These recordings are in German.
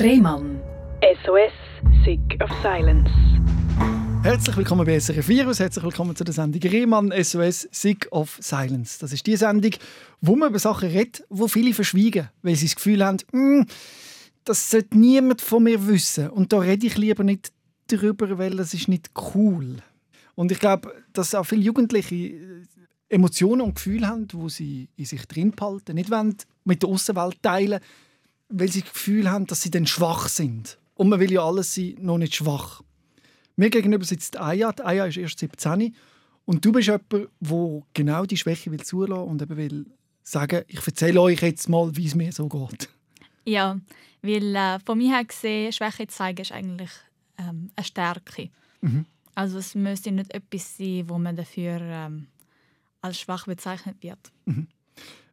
Rehmann. SOS, Sick of Silence. Herzlich willkommen bei SRF Virus, herzlich willkommen zu der Sendung Rehmann SOS Sick of Silence. Das ist die Sendung, wo man über Sachen redet, wo viele verschwiegen, weil sie das Gefühl haben, «Hm, das sollte niemand von mir wissen und da rede ich lieber nicht darüber, weil das ist nicht cool. Und ich glaube, dass auch viele Jugendliche äh, Emotionen und Gefühle haben, wo sie in sich drin behalten, nicht wollen mit der Außenwelt teilen, weil sie das Gefühl haben, dass sie dann schwach sind. Und man will ja alles sein, noch nicht schwach. Mir gegenüber sitzt Aya. Die Aya ist erst 17 und du bist jemand, der genau die Schwäche will zulassen und eben will sagen, ich erzähle euch jetzt mal, wie es mir so geht. Ja, weil äh, von mir her gesehen, Schwäche zeigen ist eigentlich ähm, eine Stärke. Mhm. Also es müsste nicht etwas sein, wo man dafür ähm, als schwach bezeichnet wird.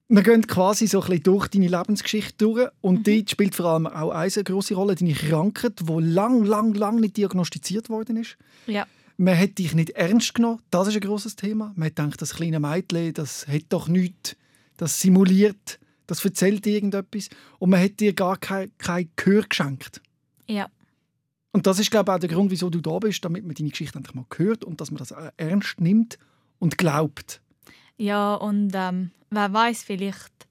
Wir gehen quasi so ein bisschen durch deine Lebensgeschichte durch und Mhm. dort spielt vor allem auch eine große Rolle, deine Krankheit, die lang, lang, lang nicht diagnostiziert worden ist. Ja. Man hat dich nicht ernst genommen, das ist ein großes Thema. Man hat gedacht, das kleine Mädchen, das hat doch nichts, das simuliert, das erzählt irgendetwas und man hat dir gar kein, kein Gehör geschenkt. Ja. Und das ist, glaube ich, auch der Grund, wieso du da bist, damit man deine Geschichte endlich mal hört und dass man das auch ernst nimmt und glaubt. Ja, und ähm, wer weiß, vielleicht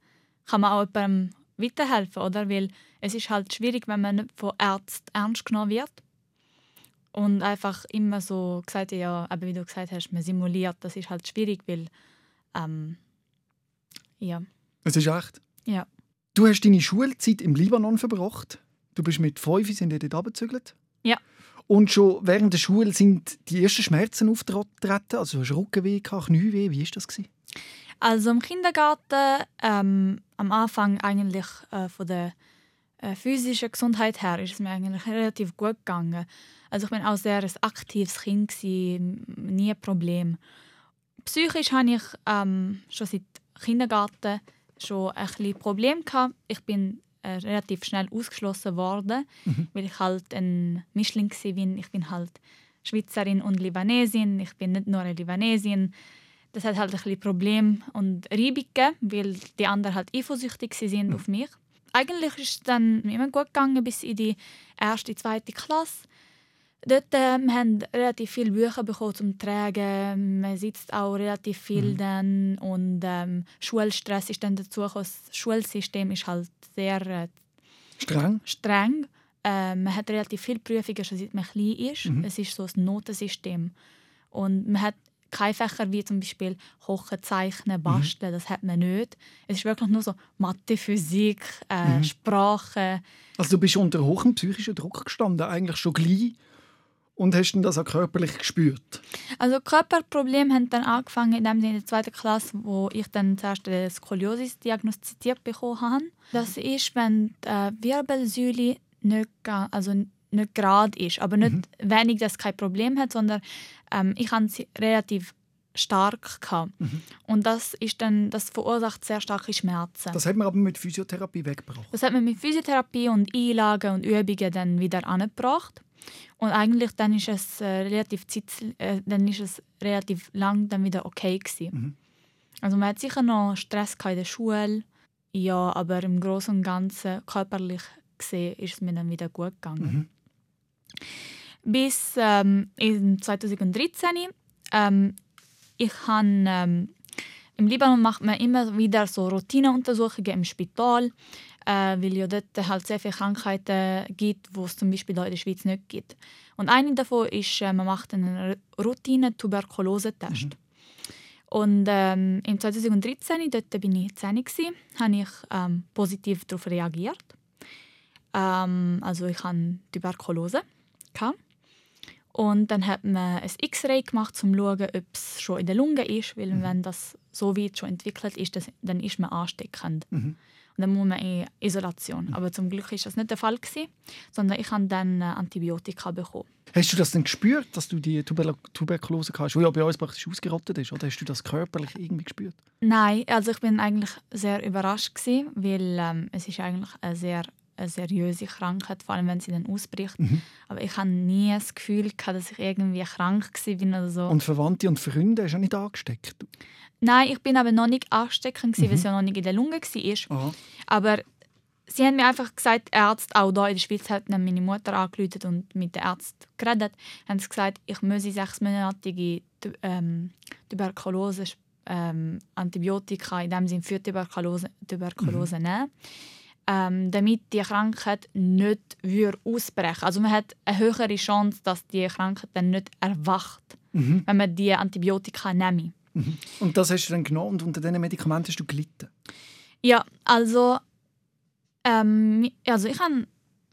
kann man auch jemandem weiterhelfen, oder? Weil es ist halt schwierig, wenn man nicht von Ärzten ernst genommen wird. Und einfach immer so gesagt, ja, aber wie du gesagt hast, man simuliert, das ist halt schwierig, weil ähm, ja, Es ist echt. ja, Du hast deine Schulzeit im Libanon verbracht. Du bist mit fünf sind ihr dort abgezügelt. Ja. Und schon während der Schule sind die ersten Schmerzen aufgetreten. Also du hast Rückenweh, Knieweh. Wie war das? gewesen? Also im Kindergarten, ähm, am Anfang eigentlich äh, von der äh, physischen Gesundheit her, ist es mir eigentlich relativ gut gegangen. Also ich bin auch sehr ein aktives Kind gewesen, nie ein Problem. Psychisch hatte ich ähm, schon seit Kindergarten schon ein bisschen Probleme gehabt. Ich bin äh, relativ schnell ausgeschlossen worden, weil ich halt ein Mischling war. Ich bin halt Schweizerin und Libanesin. Ich bin nicht nur eine Libanesin. Das hat halt ein bisschen Problem und Reibung gegeben, weil die anderen halt eifersüchtig waren auf mich. Eigentlich ist es dann immer gut gegangen bis in die erste, zweite Klasse. Dort äh, wir haben relativ viele Bücher bekommen zum Tragen. Man sitzt auch relativ viel dann und ähm, Schulstress ist dann dazu gekommen. Das Schulsystem ist halt sehr äh, Streng? streng. Äh, man hat relativ viele Prüfungen schon seit man klein ist. Es ist so ein Notensystem. Und man hat keine Fächer wie zum Beispiel Kochen, Zeichnen, Basteln, das hat man nicht. Es ist wirklich nur so Mathe, Physik, äh, Sprache. Also du bist unter hohem psychischen Druck gestanden, eigentlich schon gleich. Und hast dann das auch körperlich gespürt. Also Körperprobleme haben dann angefangen in, dem Sinne in der zweiten Klasse, wo ich dann zuerst eine Skoliosis diagnostiziert bekommen habe. Das ist, wenn die äh, Wirbelsäule nicht, also nicht gerade ist, aber nicht wenig, dass es kein Problem hat, sondern ähm, ich habe sie relativ stark gehabt. und das ist dann, das verursacht sehr starke Schmerzen. Das hat man aber mit Physiotherapie weggebracht. Das hat man mit Physiotherapie und Einlagen und Übungen dann wieder angebracht. Und eigentlich dann ist es äh, relativ Zeit, äh, dann ist es relativ lang dann wieder okay gewesen. Also man hat sicher noch Stress in der Schule, ja, aber im Großen und Ganzen körperlich gesehen ist es mir dann wieder gut gegangen. Bis ähm, in 2013 ähm, ich habe ähm, im Libanon macht man immer wieder so Routineuntersuchungen im Spital, äh, weil ja dort halt sehr viele Krankheiten gibt, die es zum Beispiel in der Schweiz nicht gibt. Und eine davon ist, äh, man macht einen Routine-Tuberkulose-Test. Und ähm, im 2013, dort bin ich 10, gewesen, habe ich ähm, positiv darauf reagiert. Ähm, also ich hatte Tuberkulose. Gehabt. Und dann hat man ein X-Ray gemacht, um zu schauen, ob es schon in der Lunge ist, weil wenn das so weit schon entwickelt ist, das, dann ist man ansteckend. Und dann muss man in Isolation. Aber zum Glück ist das nicht der Fall gewesen, sondern ich habe dann äh, Antibiotika bekommen. Hast du das denn gespürt, dass du die Tuber Tuberkulose hast, die ja bei uns praktisch ausgerottet ist? Oder hast du das körperlich irgendwie gespürt? Nein, also ich bin eigentlich sehr überrascht gewesen, weil ähm, es ist eigentlich eine sehr eine seriöse Krankheit, vor allem wenn sie dann ausbricht. Aber ich hatte nie das Gefühl, gehabt, dass ich irgendwie krank war bin oder so. Und Verwandte und Freunde hast du auch nicht angesteckt? Nein, ich bin aber noch nicht ansteckend, gewesen, weil es ja noch nicht in der Lunge war. Aha. Aber sie haben mir einfach gesagt, Ärzte, auch hier in der Schweiz hat meine Mutter angerufen und mit den Ärzten geredet, haben sie gesagt, ich müsse sechsmonatige ähm, Tuberkulose ähm, Antibiotika in dem Sinne für Tuberkulose, Tuberkulose mhm. nehmen, ähm, damit die Krankheit nicht ausbrechen Also man hat eine höhere Chance, dass die Krankheit dann nicht erwacht, mhm. wenn man die Antibiotika nimmt. Mhm. Und das hast du dann genommen und unter diesen Medikamenten hast du gelitten? Ja, also, ähm, also ich habe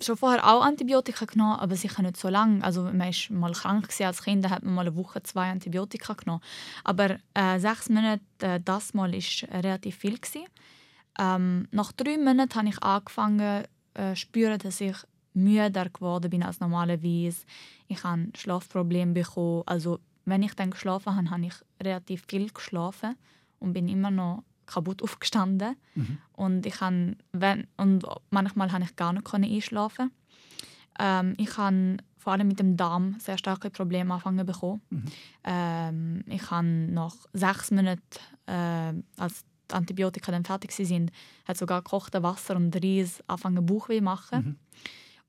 schon vorher auch Antibiotika genommen, aber sicher nicht so lange. Also man war mal krank als Kind, dann hat man mal eine Woche zwei Antibiotika genommen. Aber äh, sechs Monate, äh, das Mal war relativ viel. Ähm, nach drei Monaten habe ich angefangen äh, spüren, dass ich müder geworden bin als normalerweise. Ich habe Schlafprobleme bekommen. Also wenn ich dann geschlafen habe, habe ich relativ viel geschlafen und bin immer noch kaputt aufgestanden. Mhm. Und, ich kann, wenn, und manchmal habe ich gar nicht einschlafen. Ähm, ich habe vor allem mit dem Darm sehr starke Probleme anfangen bekommen. Mhm. Ähm, ich habe nach sechs Monaten, äh, als die Antibiotika dann fertig sind, hat sogar gekochte Wasser und Reis anfangen Bauchweh machen. Mhm.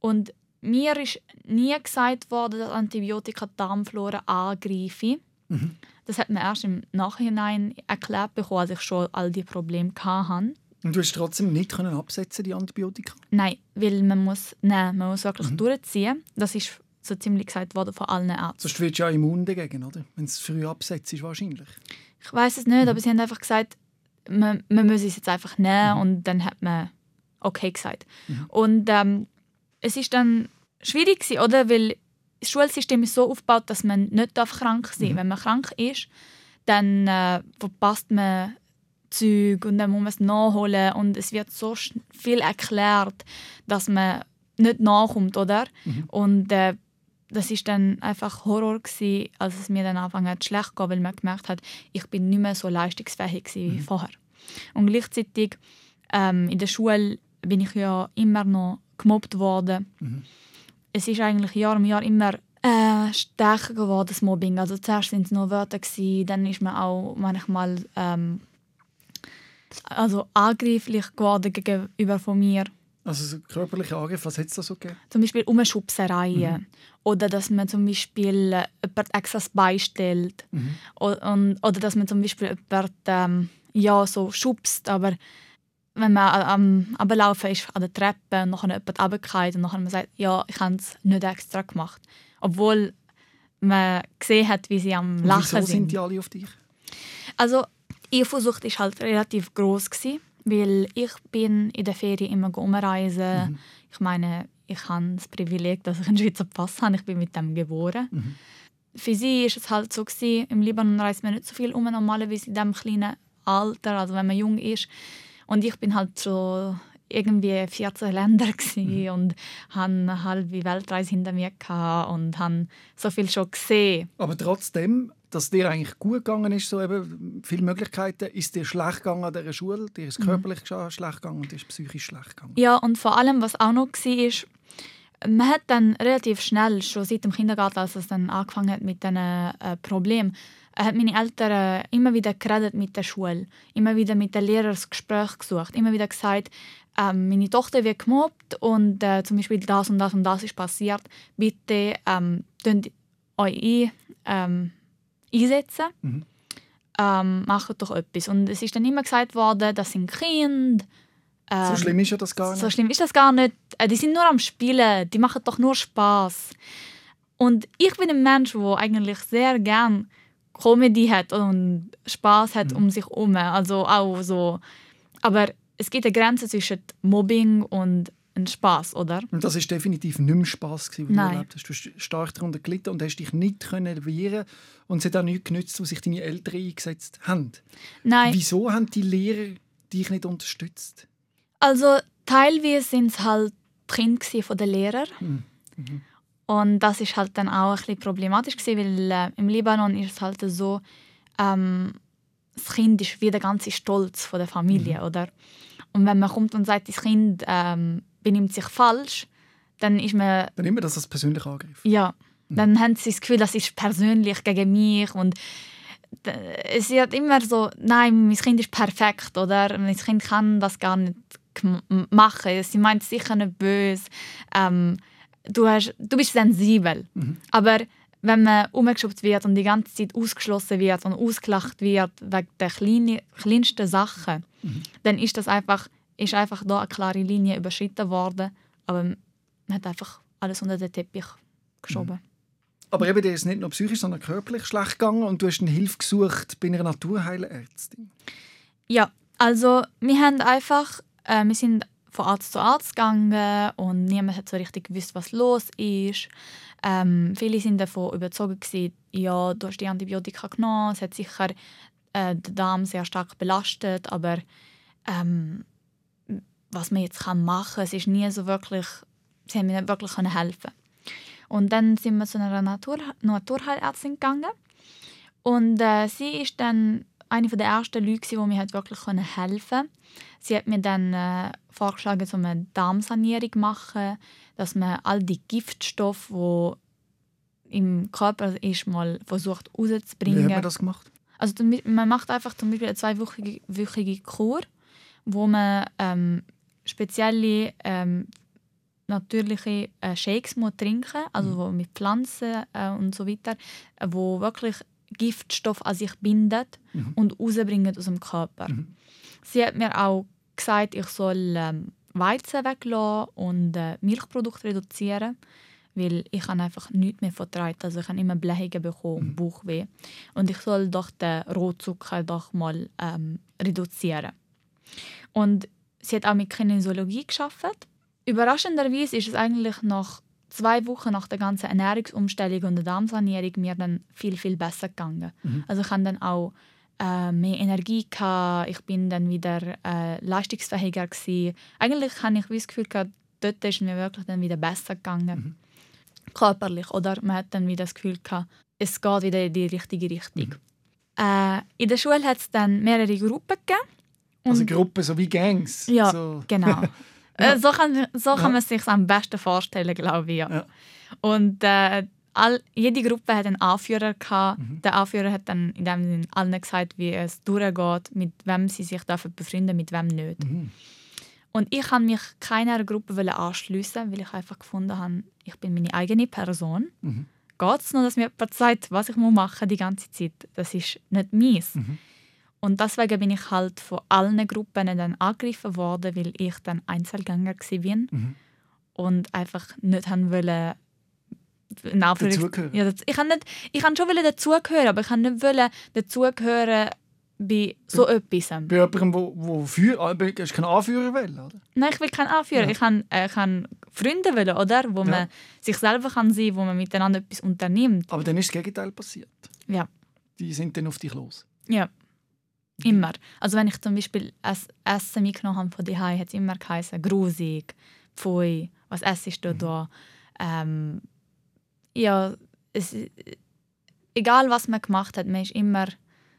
Und mir ist nie gesagt worden, dass Antibiotika die Darmflora angreifen. Mhm. Das hat man erst im Nachhinein erklärt bekommen, als ich schon all die Probleme hatte. Und du hast trotzdem nicht können absetzen die Antibiotika? Nein, weil man muss, nein, man muss wirklich mhm. durchziehen. Das ist so ziemlich gesagt worden von allen Ärzten. Sonst wirst du ja immun dagegen, oder? Wenn es früh absetzt ist wahrscheinlich. Ich weiß es nicht, mhm. aber sie haben einfach gesagt, man, man muss es jetzt einfach nehmen mhm. und dann hat man okay gesagt. Mhm. Und ähm, es ist dann schwierig gewesen, oder? Weil das Schulsystem ist so aufgebaut, dass man nicht krank sein darf. Mhm. Wenn man krank ist, dann äh, verpasst man Zeug und dann muss man es nachholen und es wird so viel erklärt, dass man nicht nachkommt, oder? Mhm. Und äh, das ist dann einfach Horror gewesen, als es mir dann angefangen hat schlecht ging, weil man gemerkt hat, ich bin nicht mehr so leistungsfähig wie mhm. vorher. Und gleichzeitig ähm, in der Schule bin ich ja immer noch gemobbt worden. Mhm es ist eigentlich Jahr um Jahr immer äh, stärker geworden, das Mobbing. Also zuerst waren es nur Wörter, gewesen, dann ist man auch manchmal ähm, also angreiflich geworden gegenüber von mir. Also so körperliche Angriffe, was hat es da so gegeben? Zum Beispiel Umschubsereien. Mhm. Oder dass man zum Beispiel äh, jemand extra das Bein stellt. Mhm. Oder, oder dass man zum Beispiel jemand ähm, ja, so schubst, aber wenn man am Ablaufen ist an der Treppe und nachher jemand runterfällt und nachher man sagt, ja, ich habe es nicht extra gemacht. Obwohl man gesehen hat, wie sie am Lachen sind. sind die alle auf dich? Also, ihre Versucht war halt relativ groß gewesen, weil ich bin in der Ferien immer umreisen. Mhm. Ich meine, ich habe das Privileg, dass ich einen Schweizer Pass habe. Ich bin mit dem geboren. Mhm. Für sie war es halt so gewesen, im Libanon reist man nicht so viel um normalerweise in diesem kleinen Alter, also wenn man jung ist und ich bin halt so irgendwie 14 Länder mhm. und eine halbe Weltreise hinter mir und habe so viel schon gesehen. Aber trotzdem, dass dir eigentlich gut gegangen ist, so eben viele Möglichkeiten, ist dir schlecht gegangen an dieser Schule, dir ist mhm. körperlich mhm. schlecht gegangen und dir ist psychisch schlecht gegangen. Ja, und vor allem, was auch noch war, ist, man hat dann relativ schnell, schon seit dem Kindergarten, als es dann angefangen hat mit diesen äh, Problemen, hat meine Eltern immer wieder geredet mit der Schule, immer wieder mit den Lehrern das Gespräch gesucht, immer wieder gesagt, ähm, meine Tochter wird gemobbt und äh, zum Beispiel das und das und das ist passiert. Bitte ähm, euch ein, ähm, einsetzen. Mhm. Ähm, macht doch etwas. Und es ist dann immer gesagt worden, das sind Kinder. Ähm, so schlimm ist ja das gar nicht. So schlimm ist das gar nicht. Äh, die sind nur am Spielen, die machen doch nur Spaß. Und ich bin ein Mensch, der eigentlich sehr gern Comedy hat und Spaß hat mhm. um sich herum. Also auch so. Aber es gibt eine Grenze zwischen Mobbing und ein Spaß, oder? Und das ist definitiv nicht mehr Spaß gewesen, was du erlebt hast. Du hast stark darunter gelitten und hast dich nicht können wehren und es hat auch nichts genützt, was sich deine Eltern eingesetzt haben. Nein. Wieso haben die Lehrer dich nicht unterstützt? Also teilweise sind es halt die Kinder von den Lehrern. Mhm. Mhm. Und das ist halt dann auch ein bisschen problematisch gewesen, weil äh, im Libanon ist es halt so, ähm, das Kind ist wie der ganze Stolz von der Familie, mhm. oder? Und wenn man kommt und sagt, das Kind ähm, benimmt sich falsch, dann ist man... Dann immer das als persönlich Angriff. Ja, mhm. dann haben sie das Gefühl, das ist persönlich gegen mich und es wird immer so, nein, mein Kind ist perfekt, oder? Mein Kind kann das gar nicht machen. Sie meint sicher nicht böse. Ähm, du, hast, du bist sensibel. Aber wenn man umgeschubst wird und die ganze Zeit ausgeschlossen wird und ausgelacht wird wegen der kleinsten Sachen, dann ist das einfach, ist einfach da eine klare Linie überschritten worden. Aber man hat einfach alles unter den Teppich geschoben. Aber eben, dir ist nicht nur psychisch, sondern körperlich schlecht gegangen und du hast eine Hilfe gesucht bei einer Naturheilärztin. Ja, also wir haben einfach, äh, wir sind von Arzt zu Arzt gegangen und niemand hat so richtig gewusst, was los ist. Ähm, viele sind davon überzeugt gewesen, ja, du hast die Antibiotika genommen, es hat sicher äh, den Darm sehr stark belastet, aber ähm, was man jetzt kann machen kann, es ist nie so wirklich, sie haben mir nicht wirklich können helfen Und dann sind wir zu einer Natur Naturheilärztin gegangen und äh, sie ist dann eine der ersten Leute, die mir halt wirklich helfen konnte. Sie hat mir dann äh, vorgeschlagen, so eine Darmsanierung zu machen, dass man all die Giftstoffe, die im Körper ist, mal versucht Wie rauszubringen. hat man das gemacht? Also man macht einfach zum Beispiel eine zweiwöchige wöchige Kur, wo man ähm, spezielle ähm, natürliche äh, Shakes muss trinken, also wo mit Pflanzen äh, und so weiter, äh, wo wirklich Giftstoff an sich bindet und rausbringen aus dem Körper. Sie hat mir auch gesagt, ich soll ähm, Weizen weglassen und äh, Milchprodukte reduzieren, weil ich habe einfach nichts mehr vertragen. Also ich habe immer Blähungen bekommen und Bauchweh. Und ich soll doch den Rohzucker doch mal ähm, reduzieren. Und sie hat auch mit Kinesiologie geschafft. Überraschenderweise ist es eigentlich nach zwei Wochen nach der ganzen Ernährungsumstellung und der Darmsanierung mir dann viel, viel besser gegangen. Also ich habe dann auch äh, mehr Energie gehabt, ich bin dann wieder äh, leistungsfähiger gewesen. Eigentlich habe ich das Gefühl gehabt, dort ist mir wirklich dann wieder besser gegangen. Körperlich. Oder man hat dann wieder das Gefühl gehabt, es geht wieder in die richtige Richtung. Äh, in der Schule hat es dann mehrere Gruppen gegeben. Also Gruppen, so wie Gangs. Ja, So. genau. Äh, so kann, so kann man es sich am besten vorstellen, glaube ich. Ja. Ja. Und äh, all, jede Gruppe hat einen Anführer gehabt. Der Anführer hat dann in dem Sinne allen gesagt, wie es durchgeht, mit wem sie sich dürfen befreunden, mit wem nicht. Und ich habe mich keiner Gruppe anschliessen, weil ich einfach gefunden habe, ich bin meine eigene Person. Geht es noch, dass mir jemand sagt, was ich machen muss die ganze Zeit? Das ist nicht meins. Und deswegen bin ich halt von allen Gruppen dann angegriffen worden, weil ich dann Einzelgänger war und einfach nicht haben wollen, Dazugehören. Ja, das, ich kann nicht, ich kann schon wollen dazugehören, aber ich kann nicht wollen dazugehören bei so etwas. Bei jemandem, wo, wo für, ah, hast keinen Anführer wollen, oder? Nein, ich will keinen Anführer. Ja. Ich kann, äh, kann Freunde wollen, oder? Wo Ja. man sich selber kann sein, wo man miteinander etwas unternimmt. Aber dann ist das Gegenteil passiert. Ja. Die sind dann auf dich los. Ja. Immer. Also wenn ich zum Beispiel Ess- Essen mitgenommen habe von daheim, hat es immer geheißen, grusig, pfui, was essst du da? Ähm, ja, es, egal was man gemacht hat, man ist immer,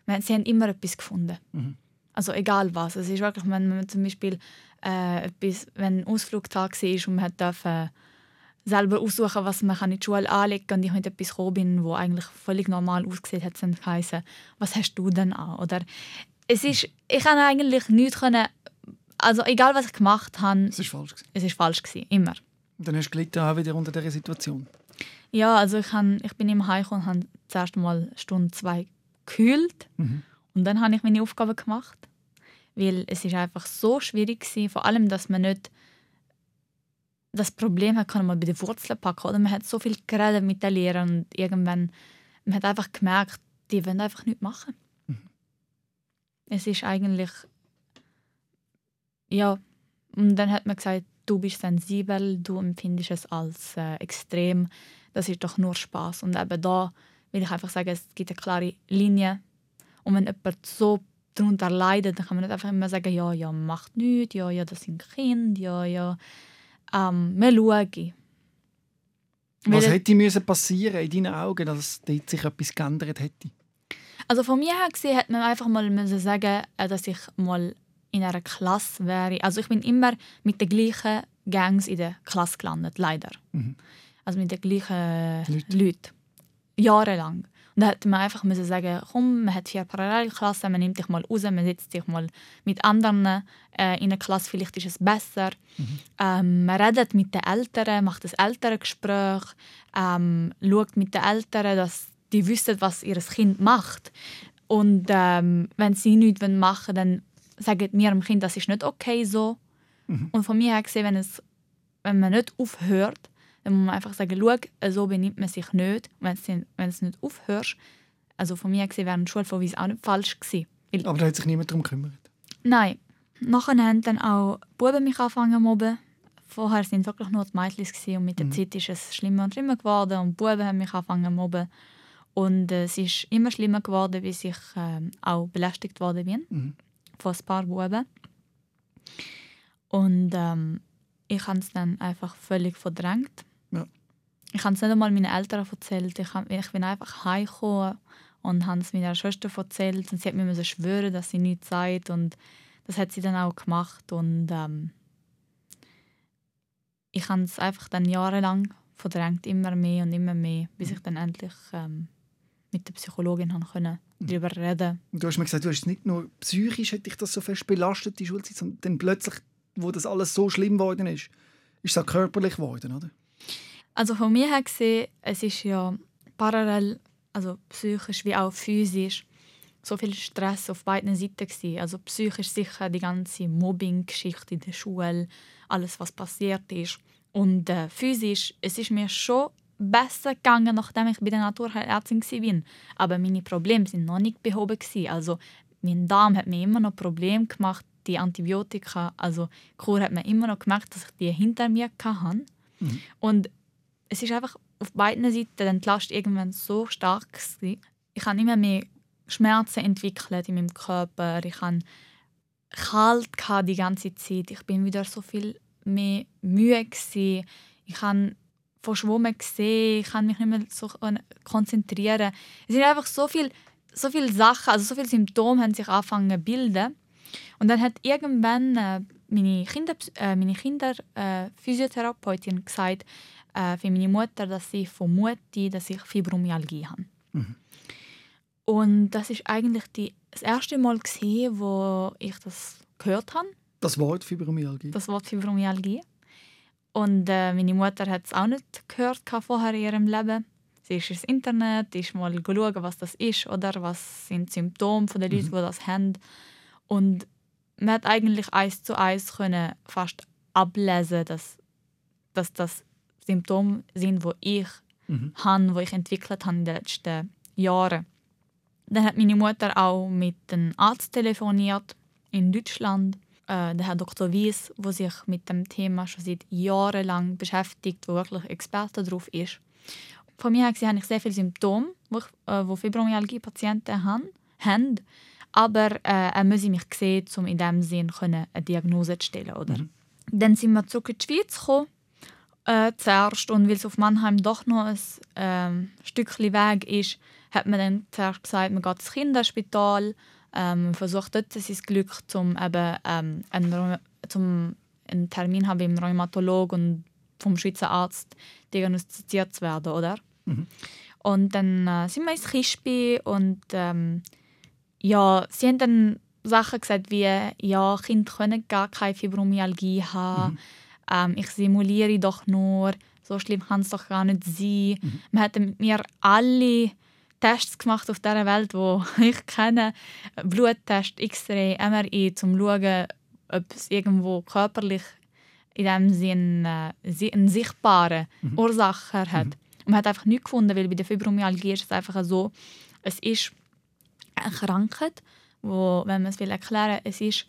man, sie haben immer etwas gefunden. Mhm. Also egal was. Es ist wirklich, wenn man zum Beispiel äh, etwas, wenn ein Ausflugtag war und man hat dürfen selber aussuchen, was man in die Schule anlegen kann und ich mit etwas gekommen bin, wo eigentlich völlig normal ausgesehen hat, dann geheißen, was hast du denn an? Oder es ist, ich kann eigentlich nichts können, also egal was ich gemacht habe, Das ist falsch. Gewesen. es ist falsch gewesen, immer. Und dann hast du gelitten auch wieder unter dieser Situation. Ja, also ich, han, ich bin im Heim und habe zuerst mal Stunde zwei gekühlt und dann habe ich meine Aufgaben gemacht, weil es ist einfach so schwierig gewesen, vor allem, dass man nicht das Problem hat, kann man bei den Wurzeln packen oder? Man hat so viel geredet mit den Lehrern und irgendwann man hat einfach gemerkt, die wollen einfach nichts machen. Es ist eigentlich ja und dann hat man gesagt, du bist sensibel, du empfindest es als äh, extrem, das ist doch nur Spaß und eben da will ich einfach sagen, es gibt eine klare Linie. Und wenn jemand so darunter leidet, dann kann man nicht einfach immer sagen, ja, ja, macht nichts, ja, ja, das sind Kinder, ja, ja, ähm, wir schauen. Was Weil- hätte müssen passieren in deinen Augen, dass dort sich etwas geändert hätte? Also von mir her gesehen hätte man einfach mal müssen sagen, äh, dass ich mal in einer Klasse wäre. Also ich bin immer mit den gleichen Gangs in der Klasse gelandet, leider. Also mit den gleichen Leute. Leuten. Jahrelang. Und da hätte man einfach müssen sagen, komm, man hat vier Parallelklassen, man nimmt dich mal raus, man setzt dich mal mit anderen äh, in eine Klasse, vielleicht ist es besser. Mhm. Ähm, man redet mit den Eltern, macht ein Elterngespräch, ähm, schaut mit den Eltern, dass die wissen, was ihr Kind macht. Und ähm, wenn sie nichts machen wollen, dann sagen wir dem Kind, das ist nicht okay so. Mhm. Und von mir her gesehen, wenn, es, wenn man nicht aufhört, dann muss man einfach sagen, schau, so benimmt man sich nicht. Wenn du es nicht aufhörst, also von mir gesehen wäre ein Schulverweis auch nicht falsch gewesen. Aber da hat sich niemand darum gekümmert? Nein. Nachher haben dann auch die Buben mich angefangen zu mobben. Vorher waren wirklich nur die Mädchen und mit der mhm. Zeit ist es schlimmer und schlimmer geworden und die Buben haben mich angefangen zu mobben. Und äh, es ist immer schlimmer geworden, bis ich äh, auch belästigt worden bin mhm. von ein paar Buben. Und ähm, ich habe es dann einfach völlig verdrängt. Ich habe es nicht einmal meinen Eltern erzählt. Ich, hab, ich bin einfach heimgekommen und habe es meiner Schwester erzählt. Und sie hat mir schwören, dass sie nichts sagt. Und das hat sie dann auch gemacht. Und ähm, ich habe es einfach dann jahrelang verdrängt, immer mehr und immer mehr, bis ich dann endlich ähm, mit der Psychologin haben können, darüber reden Du hast mir gesagt, du hast nicht nur psychisch hat dich das so fest belastet, die Schulzeit, sondern dann plötzlich, wo das alles so schlimm geworden ist, ist es auch körperlich geworden, oder? Also von mir her gesehen, es ist ja parallel, also psychisch wie auch physisch, so viel Stress auf beiden Seiten gewesen. Also psychisch sicher die ganze Mobbing-Geschichte in der Schule, alles was passiert ist. Und äh, physisch, es ist mir schon besser gegangen, nachdem ich bei der Naturheilärztin war. Aber meine Probleme sind noch nicht behoben. Gewesen. Also mein Darm hat mir immer noch Probleme gemacht. Die Antibiotika, also die Kur hat mir immer noch gemerkt, dass ich die hinter mir hatte. Mhm. Und es ist einfach auf beiden Seiten die Last irgendwann so stark gewesen. Ich habe immer mehr Schmerzen entwickelt in meinem Körper. Ich hatte kalt die ganze Zeit. Ich bin wieder so viel mehr müde gewesen. Ich habe verschwommen gesehen. Ich kann mich nicht mehr so konzentrieren. Es sind einfach so viele so viel Sachen, also so viele Symptome haben sich angefangen zu bilden. Und dann hat irgendwann äh, meine Kinder, äh, meine Kinder äh, Physiotherapeutin gesagt, äh, für meine Mutter, dass sie vermute, dass ich Fibromyalgie habe. Mhm. Und das ist eigentlich die, das erste Mal, gewesen, wo ich das gehört habe. Das Wort Fibromyalgie? Das Wort Fibromyalgie. Und äh, meine Mutter hat es auch nicht gehört vorher in ihrem Leben. Sie ist ins Internet, ist mal schauen, was das ist oder was sind die Symptome der Leute, mhm. die das haben. Und man hat eigentlich eins zu eins können fast ablesen, dass, dass das Symptome sind, wo ich mhm. habe, wo ich entwickelt habe in den letzten Jahren. Dann hat meine Mutter auch mit einem Arzt telefoniert in Deutschland äh, der Herr Dr. Wies, der sich mit dem Thema schon seit Jahren lang beschäftigt, der wirklich Experte darauf ist. Von mir her habe ich sehr viele Symptome, die äh, Fibromyalgie-Patienten haben, haben. Aber äh, er muss mich sehen, um in diesem Sinn eine Diagnose zu stellen. Oder? Mhm. Dann sind wir zurück in die Schweiz gekommen, äh, zuerst. Und weil es auf Mannheim doch noch ein äh, Stückchen Weg ist, hat man dann zuerst gesagt, man geht ins Kinderspital ähm, versucht dort sein Glück, um eben ähm, einen, zum einen Termin haben beim Rheumatolog und vom Schweizer Arzt diagnostiziert zu werden, oder? Mhm. Und dann äh, sind wir ins Kispi und ähm, ja, sie haben dann Sachen gesagt wie, ja, Kinder können gar keine Fibromyalgie haben, mhm. Ähm, ich simuliere doch nur, so schlimm kann es doch gar nicht sein. Mhm. Man hat mit mir alle Tests gemacht auf dieser Welt, wo ich kenne. Bluttest, X-Ray, MRI, um zu schauen, ob es irgendwo körperlich in dem Sinn äh, eine sichtbare mhm. Ursache hat. Mhm. Und man hat einfach nichts gefunden, weil bei der Fibromyalgie ist es einfach so, es ist eine Krankheit, wo, wenn man es will erklären es ist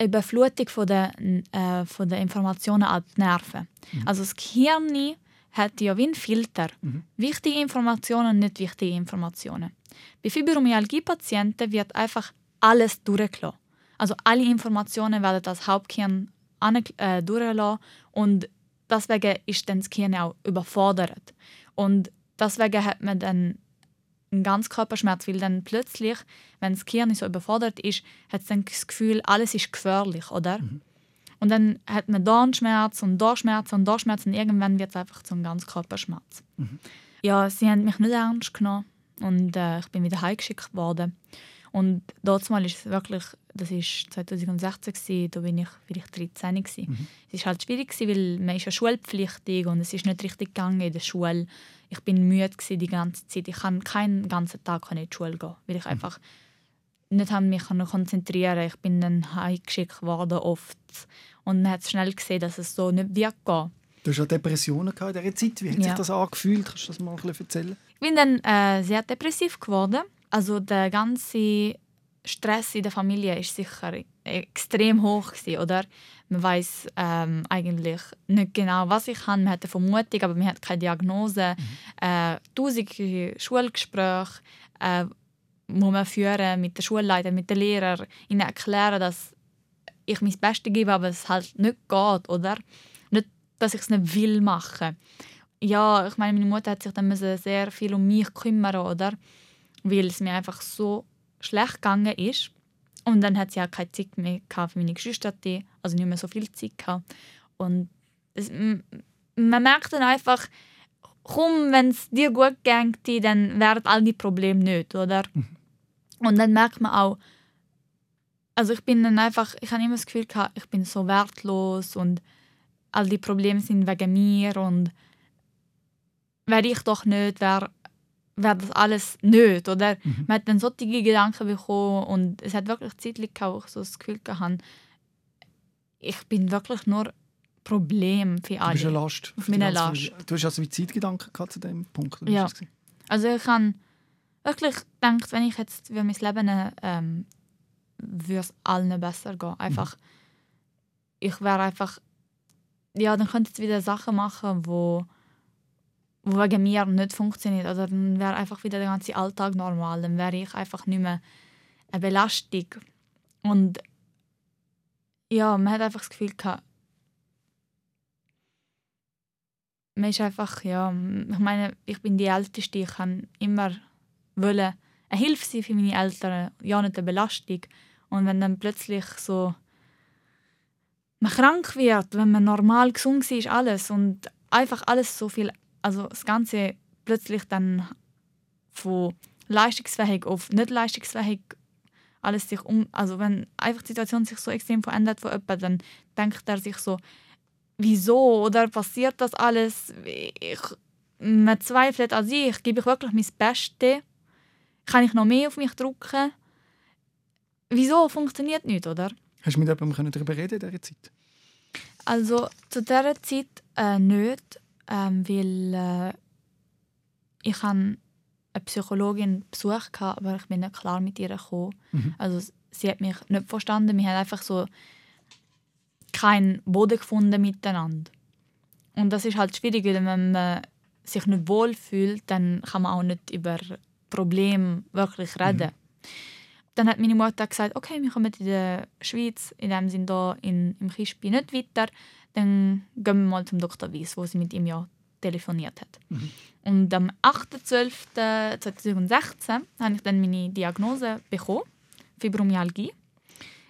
Überflutung von der, äh, von der Informationen an die Nerven. Mhm. Also das Gehirn hat ja wie ein Filter. Mhm. Wichtige Informationen und nicht wichtige Informationen. Bei Fibromyalgie-Patienten wird einfach alles durchgelassen. Also alle Informationen werden das Hauptkern äh, durchgelassen und deswegen ist dann das Gehirn auch überfordert. Und deswegen hat man dann einen Ganzkörperschmerz, weil dann plötzlich, wenn das Gehirn so überfordert ist, hat es dann das Gefühl, alles ist gefährlich, oder? Mhm. Und dann hat man da einen Schmerz und da Schmerz und da Schmerz und irgendwann wird es einfach zum Ganzkörperschmerz. Mhm. Ja, sie haben mich nicht ernst genommen. und äh, ich bin wieder heimgeschickt worden. Und dort mal ist es wirklich, das ist 2016 gewesen, da bin ich vielleicht 13 gewesen. Mhm. Es ist halt schwierig gewesen, weil man ist ja schulpflichtig und es ist nicht richtig gegangen in der Schule. Ich bin müde gewesen die ganze Zeit. Ich kann keinen ganzen Tag in die Schule gehen, weil ich mhm. einfach nicht haben mich konzentrieren. Ich bin dann heimgeschickt worden oft und man hat schnell gesehen, dass es so nicht gehen. Du hast ja Depressionen in dieser Zeit. Wie hat ja. sich das angefühlt? Kannst du das mal ein bisschen erzählen? Ich bin dann äh, sehr depressiv geworden. Also der ganze Stress in der Familie ist sicher extrem hoch gewesen, oder? Man weiß ähm, eigentlich nicht genau, was ich habe. Man hat eine Vermutung, aber man hat keine Diagnose. Mhm. Äh, tausende Schulgespräche äh, muss man führen mit den Schulleitern, mit den Lehrern, ihnen erklären, dass ich mein Bestes gebe, aber es halt nicht geht, oder? Nicht, dass ich es nicht will machen. Ja, ich meine, meine Mutter hat sich dann sehr viel um mich kümmern, oder? Weil es mir einfach so schlecht gegangen ist. Und dann hat sie auch keine Zeit mehr für meine Geschwister, also nicht mehr so viel Zeit gehabt. Und es, man merkt dann einfach, komm, wenn es dir gut geht, dann werden all die Probleme nicht, oder? Mhm. Und dann merkt man auch, also ich bin dann einfach, ich habe immer das Gefühl gehabt, ich bin so wertlos und all die Probleme sind wegen mir und wäre ich doch nicht, wäre wär das alles nicht, oder? Mhm. Man hat dann solche Gedanken bekommen und es hat wirklich zeitlich auch so das Gefühl gehabt, ich bin wirklich nur Problem für alle. Du bist eine Last. Auf meine Last. Du hast also wie Zeitgedanken gehabt zu dem Punkt? Ja. Also ich habe wirklich gedacht, wenn ich jetzt für mein Leben ähm, würde es allen besser gehen. Einfach, mhm. ich wäre einfach, ja, dann könnte ich wieder Sachen machen, wo wegen mir nicht funktioniert. Oder dann wäre einfach wieder der ganze Alltag normal. Dann wäre ich einfach nicht mehr eine Belastung. Und ja, man hat einfach das Gefühl gehabt, man ist einfach, ja, ich meine, ich bin die Älteste, ich kann immer wollen eine Hilfe sein für meine Eltern, ja nicht eine Belastung. Und wenn dann plötzlich so man krank wird, wenn man normal gesund ist, alles und einfach alles so viel, also das Ganze plötzlich dann von leistungsfähig auf nicht leistungsfähig alles sich um, also wenn einfach die Situation sich so extrem verändert von jemandem, dann denkt er sich so, wieso oder passiert das alles? Ich, man zweifelt an sich, gebe ich wirklich mein Bestes kann ich noch mehr auf mich drücken? Wieso funktioniert nicht, oder? Hast du mit jemandem darüber reden in dieser Zeit? Also zu dieser Zeit äh, nicht, ähm, weil äh, ich eine Psychologin besucht hatte, aber ich bin nicht klar mit ihr gekommen. Mhm. Also sie hat mich nicht verstanden. Wir haben einfach so keinen Boden gefunden miteinander. Und das ist halt schwierig, wenn man sich nicht wohl fühlt, dann kann man auch nicht über Problem wirklich reden. Mhm. Dann hat meine Mutter gesagt, okay, wir kommen in der Schweiz, in dem Sinne hier in, im Kispi nicht weiter, dann gehen wir mal zum Dr. Weiss, wo sie mit ihm ja telefoniert hat. Mhm. Und am 8.12.2016 habe ich dann meine Diagnose bekommen, Fibromyalgie.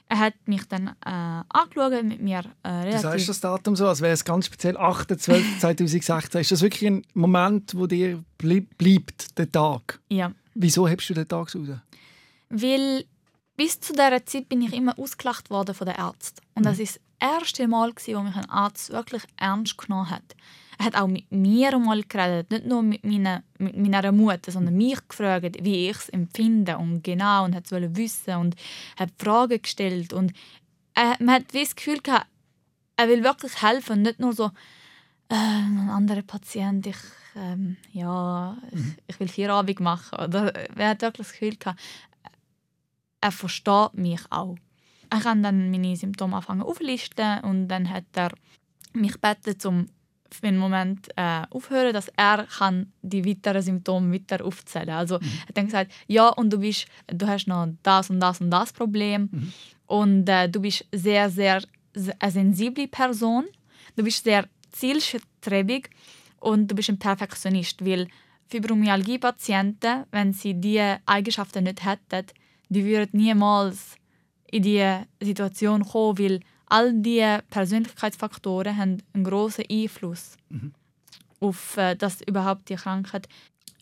Er hat mich dann äh, angeschaut, mit mir äh, relativ... Du sagst das Datum so, als wäre es ganz speziell 8.12.2016. ist das wirklich ein Moment, wo dir bleibt, der Tag? Ja. Wieso hebst du den Tag raus? Weil bis zu dieser Zeit bin ich immer ausgelacht worden von den Ärzten. Und mhm. das ist erste Mal, wo mich ein Arzt wirklich ernst genommen hat. Er hat auch mit mir einmal geredet, nicht nur mit meiner, mit meiner Mutter, sondern mich gefragt, wie ich es empfinde und genau und hat wissen und hat Fragen gestellt und äh, man hat das Gefühl gehabt, er will wirklich helfen nicht nur so äh, ein anderer Patient, ich, ähm, ja, ich, mhm. ich will Feierabend machen. Oder, er hat wirklich das Gefühl gehabt, er versteht mich auch. Ich habe dann meine Symptome angefangen aufzulisten und dann hat er mich gebeten, um für einen Moment äh, aufhören, dass er kann die weiteren Symptome weiter aufzählen. Also mhm. er hat dann gesagt, ja und du bist, du hast noch das und das und das Problem mhm. und äh, du bist sehr sehr eine sensible Person, du bist sehr zielstrebig und du bist ein Perfektionist, weil Fibromyalgie-Patienten, wenn sie diese Eigenschaften nicht hätten, die würden niemals in diese Situation kommen, weil all diese Persönlichkeitsfaktoren haben einen großen Einfluss mhm. auf äh, das überhaupt die Krankheit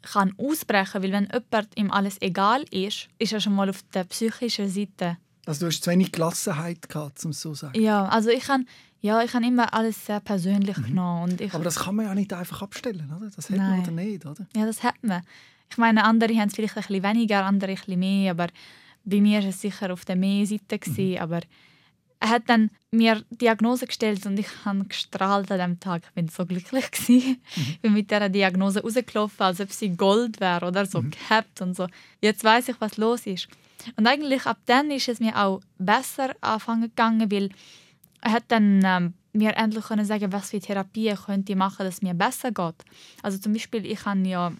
kann ausbrechen, weil wenn jemand ihm alles egal ist, ist er schon mal auf der psychischen Seite. Also du hast zu wenig Gelassenheit gehabt, um es so zu sagen. Ja, also ich kann ja, ich habe immer alles sehr persönlich Mhm. genommen. Und ich, Aber das kann man ja nicht einfach abstellen, oder? Das hat man Nein. oder nicht, oder? ja, das hat man. Ich meine, andere haben es vielleicht ein bisschen weniger, andere ein bisschen mehr, aber bei mir war es sicher auf der Mehr-Seite. gewesen, Aber er hat dann mir Diagnose gestellt und ich habe gestrahlt an dem Tag. Ich bin so glücklich gewesen. Ich bin mit dieser Diagnose rausgelaufen, als ob sie Gold wäre oder so gehabt und so. Jetzt weiß ich, was los ist. Und eigentlich ab dann ist es mir auch besser anfangen gegangen, weil er hat dann ähm, mir endlich können sagen, was für Therapien könnte ich machen, dass es mir besser geht. Also zum Beispiel, ich habe ja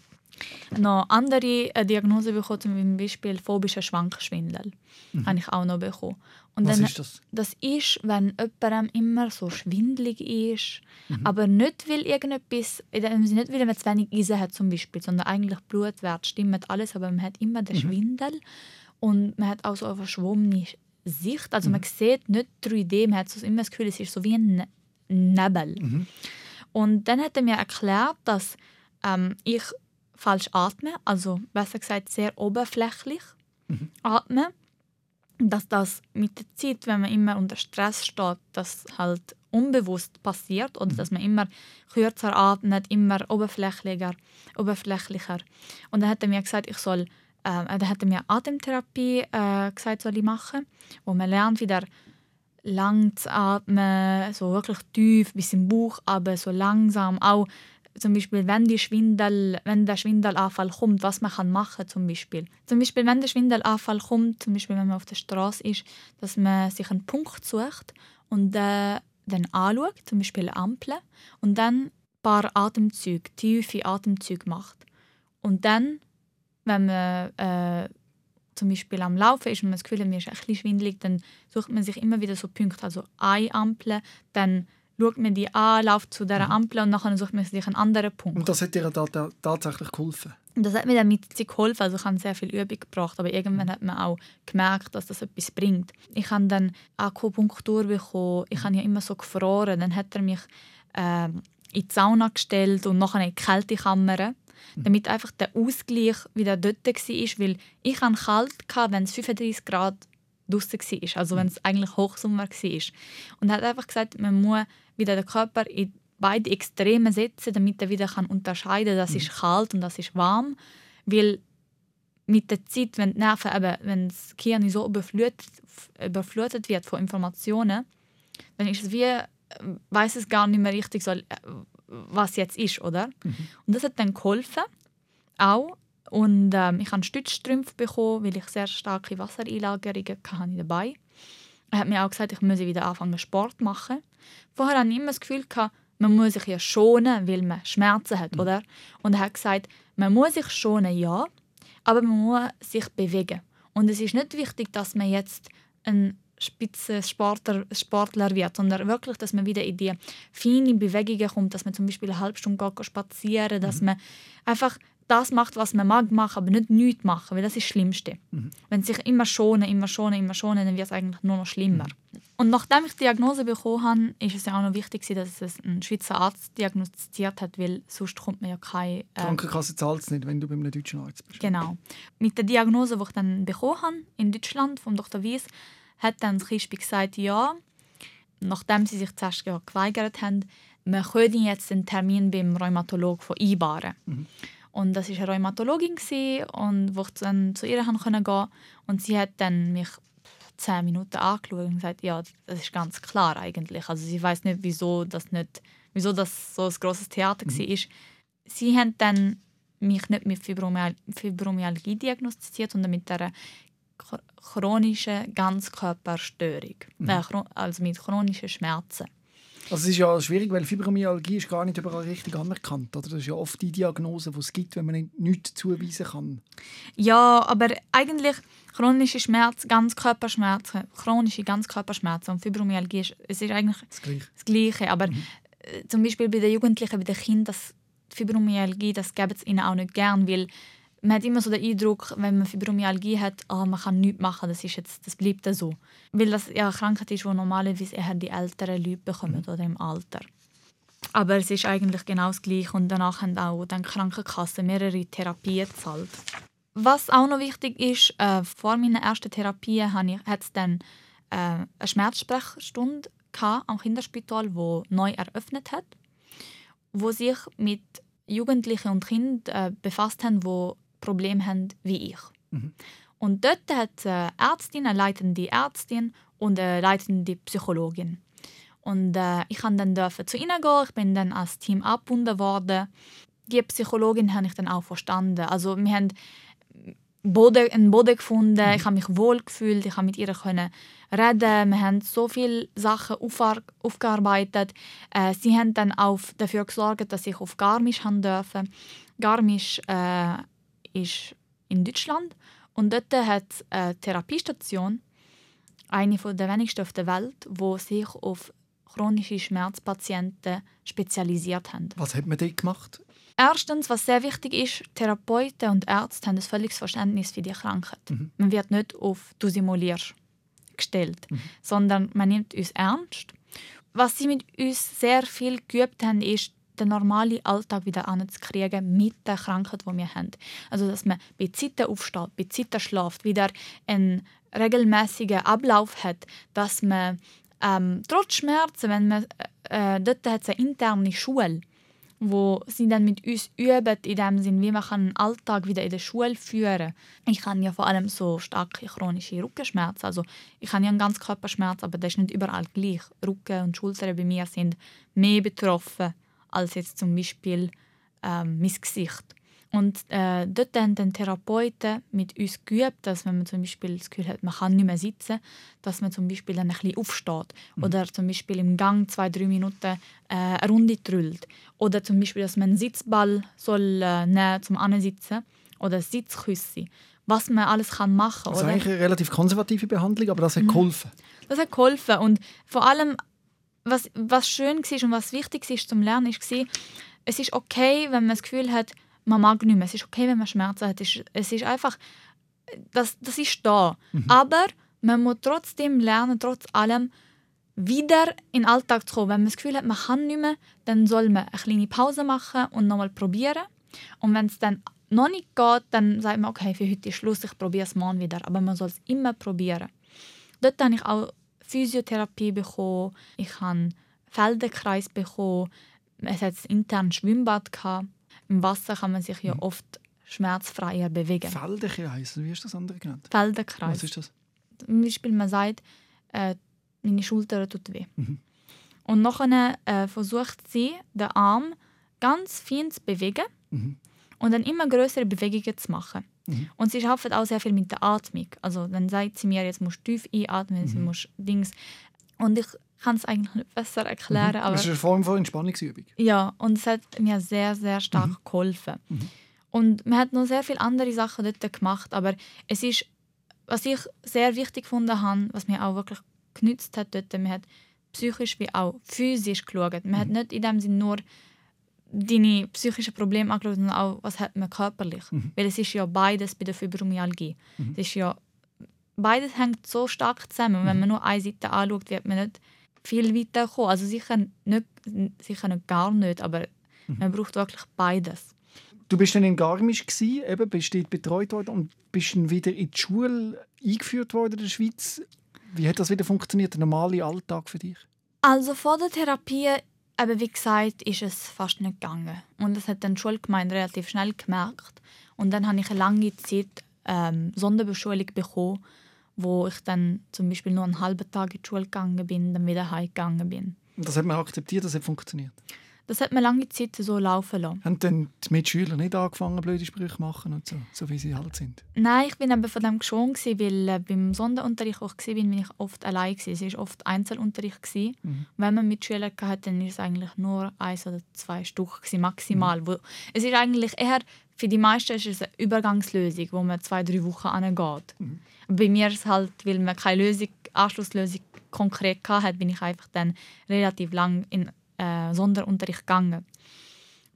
noch andere äh, Diagnosen bekommen, zum Beispiel phobischer Schwankschwindel. Habe ich auch noch bekommen. Und Was dann, ist das? das ist, wenn jemandem immer so schwindelig ist, Mhm. aber nicht weil irgendetwas, Sinne nicht weil man zu wenig Eisen hat zum Beispiel, sondern eigentlich Blutwert stimmt alles, aber man hat immer Mhm. den Schwindel und man hat auch so eine verschwommene Sicht, also Mhm. man sieht nicht 3D, man hat so immer das Gefühl, es ist so wie ein Ne- Nebel. Mhm. Und dann hat er mir erklärt, dass ähm, ich falsch atme, also besser gesagt sehr oberflächlich atme. Dass das mit der Zeit, wenn man immer unter Stress steht, das halt unbewusst passiert oder dass man immer kürzer atmet, immer oberflächlicher, oberflächlicher. Und dann hat er mir gesagt, ich soll, äh, dann hat er mir Atemtherapie äh, gesagt, soll ich machen, wo man lernt wieder lang zu atmen, so wirklich tief bis im Bauch, aber so langsam auch zum Beispiel, wenn, die Schwindel, wenn der Schwindelanfall kommt, was man kann machen zum Beispiel. Zum Beispiel, wenn der Schwindelanfall kommt, zum Beispiel, wenn man auf der Straße ist, dass man sich einen Punkt sucht und äh, dann anschaut, zum Beispiel eine Ampel, und dann ein paar Atemzüge, tiefe Atemzüge macht. Und dann, wenn man äh, zum Beispiel am Laufen ist und man das Gefühl hat, mir ist ein bisschen schwindelig, dann sucht man sich immer wieder so Punkte. Also eine Ampel, dann schaut man die an, läuft zu dieser Ampel und nachher sucht man sich einen anderen Punkt. Und das hat dir ta ta tatsächlich geholfen? Das hat mir dann mit Zeit geholfen. Also ich habe sehr viel Übung gebracht, aber irgendwann hat man auch gemerkt, dass das etwas bringt. Ich habe dann Akupunktur bekommen. Ich habe ja immer so gefroren. Dann hat er mich ähm, in die Sauna gestellt und nachher in die Kältekammer, damit einfach der Ausgleich wieder dort war. Weil ich hatte kalt, wenn es 35 Grad draußen war, also wenn es eigentlich Hochsommer war. Und er hat einfach gesagt, man muss wieder den Körper in beide Extreme setzen, damit er wieder kann unterscheiden kann, das ist kalt und das ist warm. Weil mit der Zeit, wenn die Nerven, eben, wenn das Gehirn so überflutet, überflutet wird von Informationen, dann ist es wie, äh, weiß es gar nicht mehr richtig, so, äh, was jetzt ist, oder? Und das hat dann geholfen, auch. Und ähm, ich habe Stützstrümpfe bekommen, weil ich sehr starke Wassereinlagerungen hatte dabei. Er hat mir auch gesagt, ich müsse wieder anfangen Sport machen. Vorher hatte ich immer das Gefühl, gehabt, man muss sich ja schonen, weil man Schmerzen hat, oder? Und er hat gesagt, man muss sich schonen, ja, aber man muss sich bewegen. Und es ist nicht wichtig, dass man jetzt ein Spitzensportler Sportler wird, sondern wirklich, dass man wieder in die feinen Bewegungen kommt, dass man zum Beispiel eine halbe Stunde spazieren, dass man einfach das macht, was man mag machen, aber nicht nichts machen, weil das ist das Schlimmste. Wenn sich immer schonen, immer schonen, immer schonen, dann wird es eigentlich nur noch schlimmer. Und nachdem ich die Diagnose bekommen habe, ist es ja auch noch wichtig, dass es ein Schweizer Arzt diagnostiziert hat, weil sonst kommt man ja kein... Die Äh, Krankenkasse zahlt es nicht, wenn du bei einem deutschen Arzt bist. Genau. Mit der Diagnose, die ich dann bekommen habe, in Deutschland vom Dr. Wies, hat dann das Kispi gesagt, ja, nachdem sie sich zuerst geweigert haben, wir können jetzt einen Termin beim Rheumatologen vereinbaren. Und das war eine Rheumatologin gewesen, und wo ich dann zu ihr konnte gehen und sie hat dann mich zehn Minuten angeschaut und gesagt, ja, das ist ganz klar eigentlich. Also sie weiß nicht, wieso das nicht, wieso das so ein grosses Theater war. Sie haben dann mich nicht mit Fibromyal Fibromyalgie diagnostiziert, sondern mit einer ch- chronischen Ganzkörperstörung, äh, chro- also mit chronischen Schmerzen. Also es ist ja schwierig, weil Fibromyalgie ist gar nicht überall richtig anerkannt. Oder? Das ist ja oft die Diagnose, die es gibt, wenn man nicht- nichts zuweisen kann. Ja, aber eigentlich chronische Schmerzen, Ganzkörperschmerzen, chronische Ganzkörperschmerzen und Fibromyalgie, ist, es ist eigentlich Das Gleiche. das Gleiche. Aber äh, zum Beispiel bei den Jugendlichen, bei den Kindern, das die Fibromyalgie, das geben sie ihnen auch nicht gern, weil man hat immer so den Eindruck, wenn man Fibromyalgie hat, ah, man kann nichts machen, das, ist jetzt, das bleibt so. Weil das ja eine Krankheit ist, die normalerweise eher die älteren Leute bekommen oder im Alter. Aber es ist eigentlich genau das Gleiche und danach haben auch dann die Krankenkassen mehrere Therapien gezahlt. Was auch noch wichtig ist, äh, vor meiner ersten Therapie hatte es dann äh, eine Schmerzsprechstunde am Kinderspital, wo neu eröffnet hat, wo sich mit Jugendlichen und Kindern äh, befasst haben, die Probleme haben wie ich. Mhm. Und dort hat eine Ärztin, eine leitende Ärztin und eine leitende Psychologin. Und äh, ich durfte dann zu ihnen gehen. Ich bin dann als Team abgebunden worden. Die Psychologin habe ich dann auch verstanden. Also wir haben Boden, einen Boden gefunden. Mhm. Ich habe mich wohl gefühlt. Ich konnte mit ihr können reden. Wir haben so viele Sachen aufgearbeitet. Äh, sie haben dann auch dafür gesorgt, dass ich auf Garmisch haben durfte. Garmisch äh, ist in Deutschland und dort hat es eine Therapiestation, eine der wenigsten auf der Welt, wo sich auf chronische Schmerzpatienten spezialisiert haben. Was hat man dort gemacht? Erstens, was sehr wichtig ist, Therapeuten und Ärzte haben ein völliges Verständnis für die Krankheit. Mhm. Man wird nicht auf «du simulierst» gestellt, mhm. sondern man nimmt uns ernst. Was sie mit uns sehr viel geübt haben, ist, den normalen Alltag wieder anzukriegen mit der Krankheit, die wir haben. Also, dass man bei Zeiten aufsteht, bei Zeiten schläft, wieder einen regelmäßigen Ablauf hat, dass man ähm, trotz Schmerzen, wenn man, äh, äh dort hat eine interne Schule, wo sie dann mit uns üben, in dem Sinn, wie man einen Alltag wieder in der Schule führen kann. Ich habe ja vor allem so starke chronische Rückenschmerzen. Also ich habe ja einen ganzen Körperschmerz, aber das ist nicht überall gleich. Rücken und Schultern bei mir sind mehr betroffen als jetzt zum Beispiel ähm, mein Gesicht. Und äh, dort haben dann Therapeuten mit uns geübt, dass wenn man zum Beispiel das Gefühl hat, man kann nicht mehr sitzen, dass man zum Beispiel dann ein bisschen aufsteht. Mhm. Oder zum Beispiel im Gang zwei, drei Minuten äh, eine Runde trüllt. Oder zum Beispiel, dass man einen Sitzball soll, äh, nehmen zum Ansitzen oder Sitzküsse. Was man alles kann machen kann. Das ist eigentlich eine relativ konservative Behandlung, aber das hat mhm. geholfen. Das hat geholfen. Und vor allem, was, was schön war und was wichtig war zum Lernen, war, es ist okay, wenn man das Gefühl hat, man mag nicht mehr. Es ist okay, wenn man Schmerzen hat. Es ist einfach, das, das ist da. Mhm. Aber man muss trotzdem lernen, trotz allem, wieder in den Alltag zu kommen. Wenn man das Gefühl hat, man kann nicht mehr, dann soll man eine kleine Pause machen und nochmal probieren. Und wenn es dann noch nicht geht, dann sagt man, okay, für heute ist Schluss, ich probiere es morgen wieder. Aber man soll es immer probieren. Dort habe ich auch Physiotherapie bekommen, ich habe Feldenkreis bekommen, es hat ein internes Schwimmbad gehabt. Im Wasser kann man sich ja mhm. oft schmerzfreier bewegen. Feldenkreis, wie ist das andere genannt? Feldenkreis. Was ist das? Zum Beispiel, man sagt, äh, meine Schulter tut weh. Mhm. Und nachher äh, versucht sie, den Arm ganz fein zu bewegen mhm. Und dann immer größere Bewegungen zu machen. Mhm. Und sie arbeitet auch sehr viel mit der Atmung. Also dann sagt sie mir, jetzt musst du tief einatmen, mhm. sie muss Dings. Und ich kann es eigentlich nicht besser erklären. Mhm. Aber das ist eine Form von Entspannungsübung. Ja, und es hat mir sehr, sehr stark mhm. geholfen. Mhm. Und man hat noch sehr viele andere Sachen dort gemacht, aber es ist, was ich sehr wichtig gefunden habe, was mir auch wirklich genützt hat dort, man hat psychisch wie auch physisch geschaut. Man hat mhm. nicht in dem Sinne nur deine psychischen Probleme angeschaut, sondern auch, was hat man körperlich. Mhm. Weil es ist ja beides bei der Fibromyalgie. Mhm. Es ist ja, beides hängt so stark zusammen. Und wenn man nur eine Seite anschaut, wird man nicht viel weiter kommen. Also sicher nicht, sicher nicht gar nicht, aber mhm. man braucht wirklich beides. Du bist dann in Garmisch gewesen, eben, bist dort betreut worden und bist dann wieder in die Schule eingeführt worden in der Schweiz. Wie hat das wieder funktioniert, der normale Alltag für dich? Also vor der Therapie, eben wie gesagt, ist es fast nicht gegangen. Und das hat dann die Schulgemeinde relativ schnell gemerkt. Und dann habe ich eine lange Zeit ähm, Sonderbeschulung bekommen wo ich dann zum Beispiel nur einen halben Tag in die Schule gegangen bin, dann wieder heimgegangen bin. Das hat man akzeptiert, das hat funktioniert? Das hat man lange Zeit so laufen lassen. Haben dann die Mitschüler nicht angefangen, blöde Sprüche zu machen und so, so wie sie halt sind? Nein, ich bin eben von dem geschont, weil äh, beim Sonderunterricht, wo ich war, bin ich oft allein. Es war oft Einzelunterricht. Mhm. Wenn man Mitschüler hatte, dann war es eigentlich nur eins oder zwei Stück maximal. Mhm. Wo, es ist eigentlich eher, für die meisten ist es eine Übergangslösung, wo man zwei, drei Wochen angeht. Mhm. Bei mir ist es halt, weil man keine Lösung, Anschlusslösung konkret hatte, bin ich einfach dann relativ lang in äh, Sonderunterricht gegangen.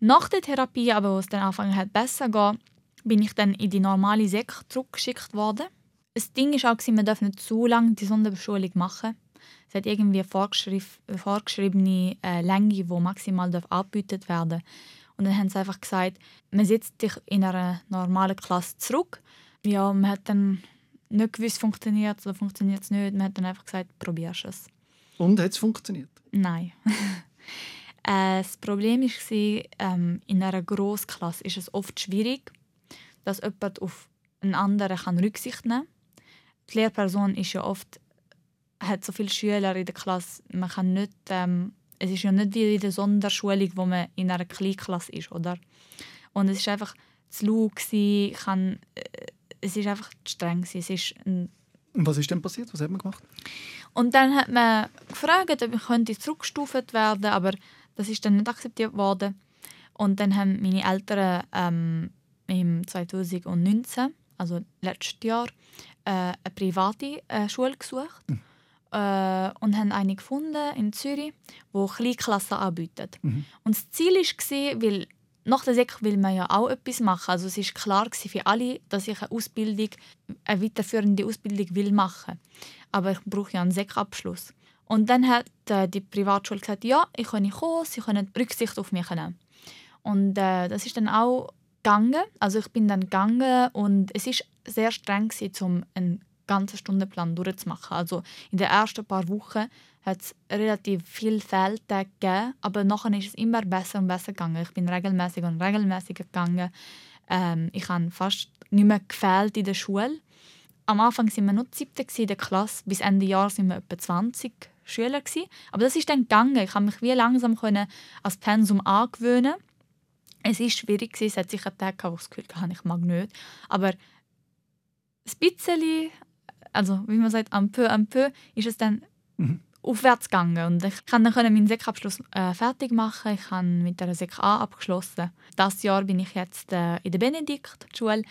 Nach der Therapie, aber wo es dann angefangen hat besser zu bin ich dann in die normale Sek zurückgeschickt worden. Das Ding ist auch, man darf nicht zu lange die Sonderbeschulung machen. Es hat irgendwie eine vorgeschrieb vorgeschriebene äh, Länge, die maximal angebietet werden darf. Und dann haben sie einfach gesagt, man setzt dich in einer normalen Klasse zurück. Ja, man hat dann nicht gewusst, funktioniert es oder funktioniert es nicht. Man hat dann einfach gesagt, probierst es. Und hat es funktioniert? Nein. Äh, das Problem war, ähm, in einer Grossklasse ist es oft schwierig, dass jemand auf einen anderen kann Rücksicht nehmen kann. Die Lehrperson ist ja oft, hat so viele Schüler in der Klasse, man kann nicht, ähm, es ist ja nicht wie in der Sonderschulung, wo man in einer Kleinklasse ist, oder? Und es ist einfach zu laut, kann, äh, es ist einfach zu streng. Es ist ein und was ist denn passiert? Was hat man gemacht? Und dann hat man gefragt, ob ich zurückgestuft werden könnte, aber das ist dann nicht akzeptiert worden. Und dann haben meine Eltern ähm, im 2019, also letztes Jahr, äh, eine private äh, Schule gesucht mhm. äh, und haben eine gefunden in Zürich, wo Kleinklassen anbietet. Mhm. Und das Ziel war, weil nach der Sek will man ja auch etwas machen. Also es ist klar für alle, dass ich eine Ausbildung, eine weiterführende Ausbildung will machen. Aber ich brauche ja einen Sek-Abschluss. Und dann hat äh, die Privatschule gesagt, ja, ich kann kommen, sie können Rücksicht auf mich nehmen. Und äh, das ist dann auch gegangen. Also ich bin dann gegangen und es ist sehr streng um einen ganzen Stundenplan durchzumachen. Also in den ersten paar Wochen hat es relativ viele Fehltage gegeben, aber nachher ist es immer besser und besser gegangen. Ich bin regelmäßig und regelmäßig gegangen. Ähm, ich habe fast nicht mehr gefehlt in der Schule. Am Anfang waren wir noch siebte in der Klasse, bis Ende Jahr sind wir etwa 20 Schüler gewesen. Aber das ist dann gegangen. Ich konnte mich wie langsam können als Pensum angewöhnen. Es ist schwierig. Es hat sicher Tage, wo ich das Gefühl hatte, ich mag nicht. Aber ein bisschen, also wie man sagt, un peu, un peu, ist es dann mhm. Aufwärts gegangen. Und ich konnte dann meinen Sekabschluss äh, fertig machen. Ich habe mit der Sek A abgeschlossen. Das Jahr bin ich jetzt äh, in der Benedikt-Schule.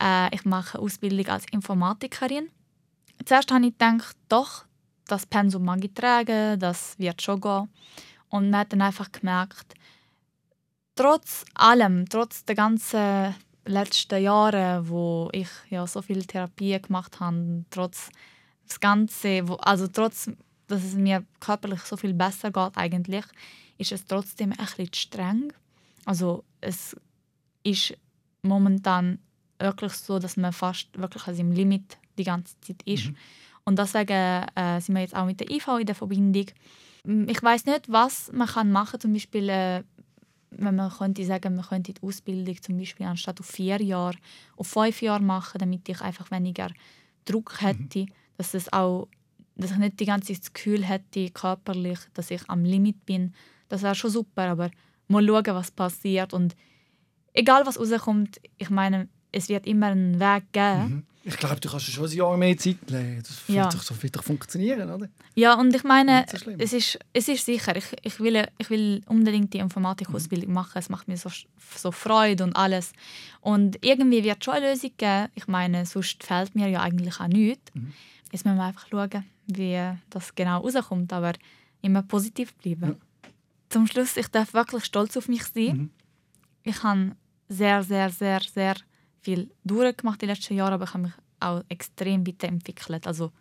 Äh, ich mache Ausbildung als Informatikerin. Zuerst habe ich gedacht, doch, das Pensum mag ich tragen, das wird schon gehen. Und man hat dann einfach gemerkt, trotz allem, trotz der ganzen letzten Jahre, wo ich ja so viel Therapie gemacht habe, trotz das Ganze, wo, also trotz, dass es mir körperlich so viel besser geht eigentlich, ist es trotzdem ein bisschen streng. Also es ist momentan wirklich so, dass man fast wirklich also im Limit die ganze Zeit ist. Mhm. Und deswegen äh, sind wir jetzt auch mit der IV in der Verbindung. Ich weiß nicht, was man kann machen kann. Zum Beispiel, äh, wenn man könnte sagen, man könnte die Ausbildung zum Beispiel anstatt auf vier Jahre auf fünf Jahre machen, damit ich einfach weniger Druck mhm. hätte, mhm. dass es auch, dass ich nicht die ganze Zeit das Gefühl hätte körperlich, dass ich am Limit bin. Das wäre schon super, aber mal schauen, was passiert und egal was rauskommt, ich meine, es wird immer einen Weg geben. Mhm. Ich glaube, du kannst schon ein Jahr mehr Zeit nehmen. Das wird ja. doch so wieder funktionieren, oder? Ja, und ich meine, so es, ist, es ist sicher, ich, ich, will, ich will unbedingt die Informatikausbildung mhm. machen. Es macht mir so, so Freude und alles. Und irgendwie wird es schon eine Lösung geben. Ich meine, sonst fehlt mir ja eigentlich auch nichts. Mhm. Jetzt müssen wir einfach schauen, wie das genau rauskommt, aber immer positiv bleiben. Ja. Zum Schluss, ich darf wirklich stolz auf mich sein. Mhm. Ich habe sehr, sehr, sehr, sehr viel durchgemacht die letzten Jahre, aber ich habe mich auch extrem weiterentwickelt. Also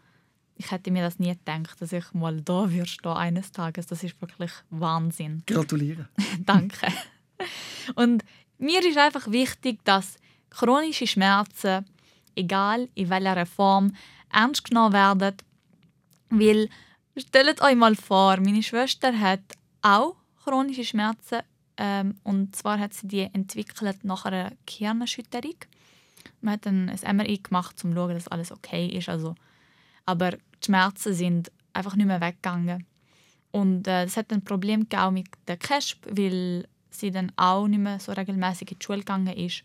ich hätte mir das nie gedacht, dass ich mal da würde stehen eines Tages. Das ist wirklich Wahnsinn. Gratuliere. Danke. Und mir ist einfach wichtig, dass chronische Schmerzen, egal in welcher Form, ernst genommen werden. Weil, stellt euch mal vor, meine Schwester hat auch chronische Schmerzen ähm, und zwar hat sie die entwickelt nach einer Gehirnerschütterung. Man hat dann ein MRI gemacht, um zu schauen, dass alles okay ist. Also, aber die Schmerzen sind einfach nicht mehr weggegangen. Und äh, das hat ein Problem auch mit der CASP, weil sie dann auch nicht mehr so regelmäßig in die Schule gegangen ist.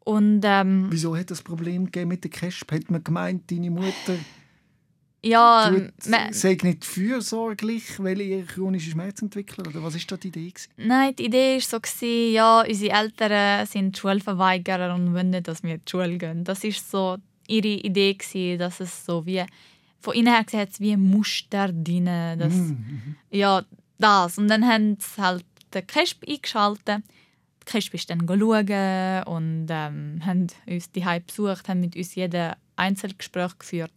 Und, ähm, Wieso hat das Problem mit der CASP? Hat man gemeint, deine Mutter ja, sei nicht fürsorglich, weil ihr chronische Schmerzen entwickelt? Oder was war da die Idee? Gewesen? Nein, die Idee war so, gewesen, ja, unsere Eltern sind Schulverweigerer und wollen nicht, dass wir die Schule gehen. Das war so ihre Idee, gewesen, dass es so wie von innen her gesehen wie ein Muster drin. Das, mm, mhm. Ja, das. Und dann haben sie halt den Kesp eingeschaltet. Die Kesp ist dann schauen und ähm, haben uns die besucht, haben mit uns jeden Einzelgespräch geführt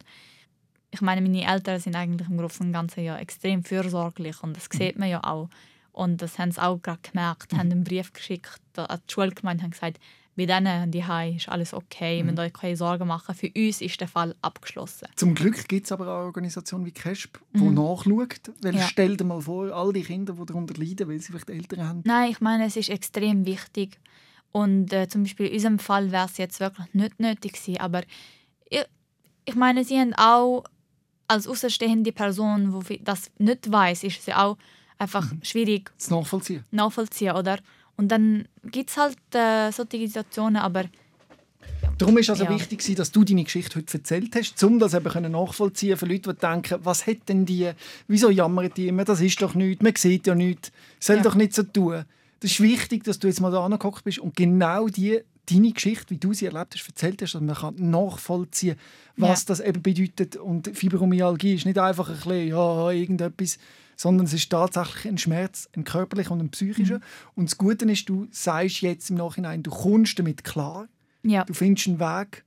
ich meine, meine Eltern sind eigentlich im Großen und Ganzen ja extrem fürsorglich und das sieht man ja auch. Und das haben sie auch gerade gemerkt, mhm. haben einen Brief geschickt an die Schulgemeinde und gesagt, bei denen die ist alles okay, mhm. müsst euch keine Sorgen machen. Für uns ist der Fall abgeschlossen. Zum Glück gibt es aber auch Organisationen wie CASP, die mhm. nachschaut. Weil ja. Stell dir mal vor, all die Kinder, die darunter leiden, weil sie vielleicht Eltern haben. Nein, ich meine, es ist extrem wichtig. Und äh, zum Beispiel in unserem Fall wäre es jetzt wirklich nicht nötig gewesen. Aber ich, ich meine, sie haben auch als außerstehende Person, die das nicht weiß, ist es ja auch einfach mhm. schwierig zu nachvollziehen. nachvollziehen oder? Und dann gibt es halt äh, solche Situationen, aber Darum ist es also ja. wichtig, dass du deine Geschichte heute erzählt hast, um das eben nachvollziehen für Leute, die denken, was hat denn die, wieso jammern die immer, das ist doch nichts, man sieht ja nichts, soll ja. doch nicht so tun. Das ist wichtig, dass du jetzt mal da angeguckt bist und genau die, deine Geschichte, wie du sie erlebt hast, erzählt hast, dass man kann nachvollziehen was ja. das eben bedeutet. Und Fibromyalgie ist nicht einfach ein bisschen, ja, irgendetwas, sondern es ist tatsächlich ein Schmerz, ein körperlicher und ein psychischer. Mhm. Und das Gute ist, du sagst jetzt im Nachhinein, du kommst damit klar, ja. du findest einen Weg,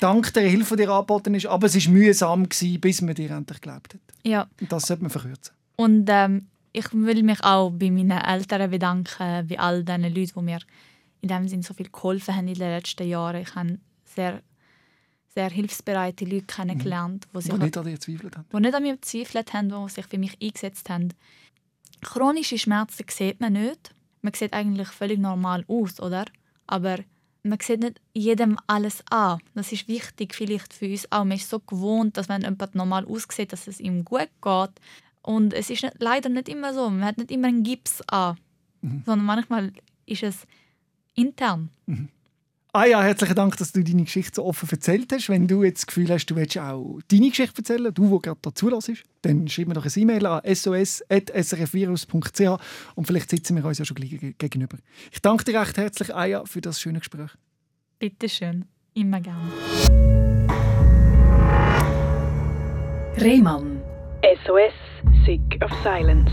dank der Hilfe, die dir angeboten ist, aber es war mühsam, gewesen, bis man dir endlich geglaubt hat. Ja. Und das sollte man verkürzen. Und ähm, ich will mich auch bei meinen Eltern bedanken, bei all den Leuten, die mir in dem Sinne so viel geholfen haben in den letzten Jahren. Ich habe sehr, sehr hilfsbereite Leute kennengelernt, mhm. die, die nicht an dir gezweifelt haben. Die nicht an mir gezweifelt haben, die sich für mich eingesetzt haben. Chronische Schmerzen sieht man nicht. Man sieht eigentlich völlig normal aus, oder? Aber man sieht nicht jedem alles an. Das ist wichtig vielleicht für uns auch. Man ist so gewohnt, dass wenn jemand normal aussieht, dass es ihm gut geht. Und es ist nicht, leider nicht immer so. Man hat nicht immer einen Gips an, mhm. sondern manchmal ist es intern. Mhm. Ah ja, herzlichen Dank, dass du deine Geschichte so offen erzählt hast. Wenn du jetzt das Gefühl hast, du willst auch deine Geschichte erzählen, du, der gerade dazu lässt, dann schreib mir doch eine E-Mail an sos.srfvirus.ch und vielleicht sitzen wir uns ja schon gegenüber. Ich danke dir recht herzlich, Aya, für das schöne Gespräch. Bitte schön, immer gerne. Rehmann. SOS Sick of Silence.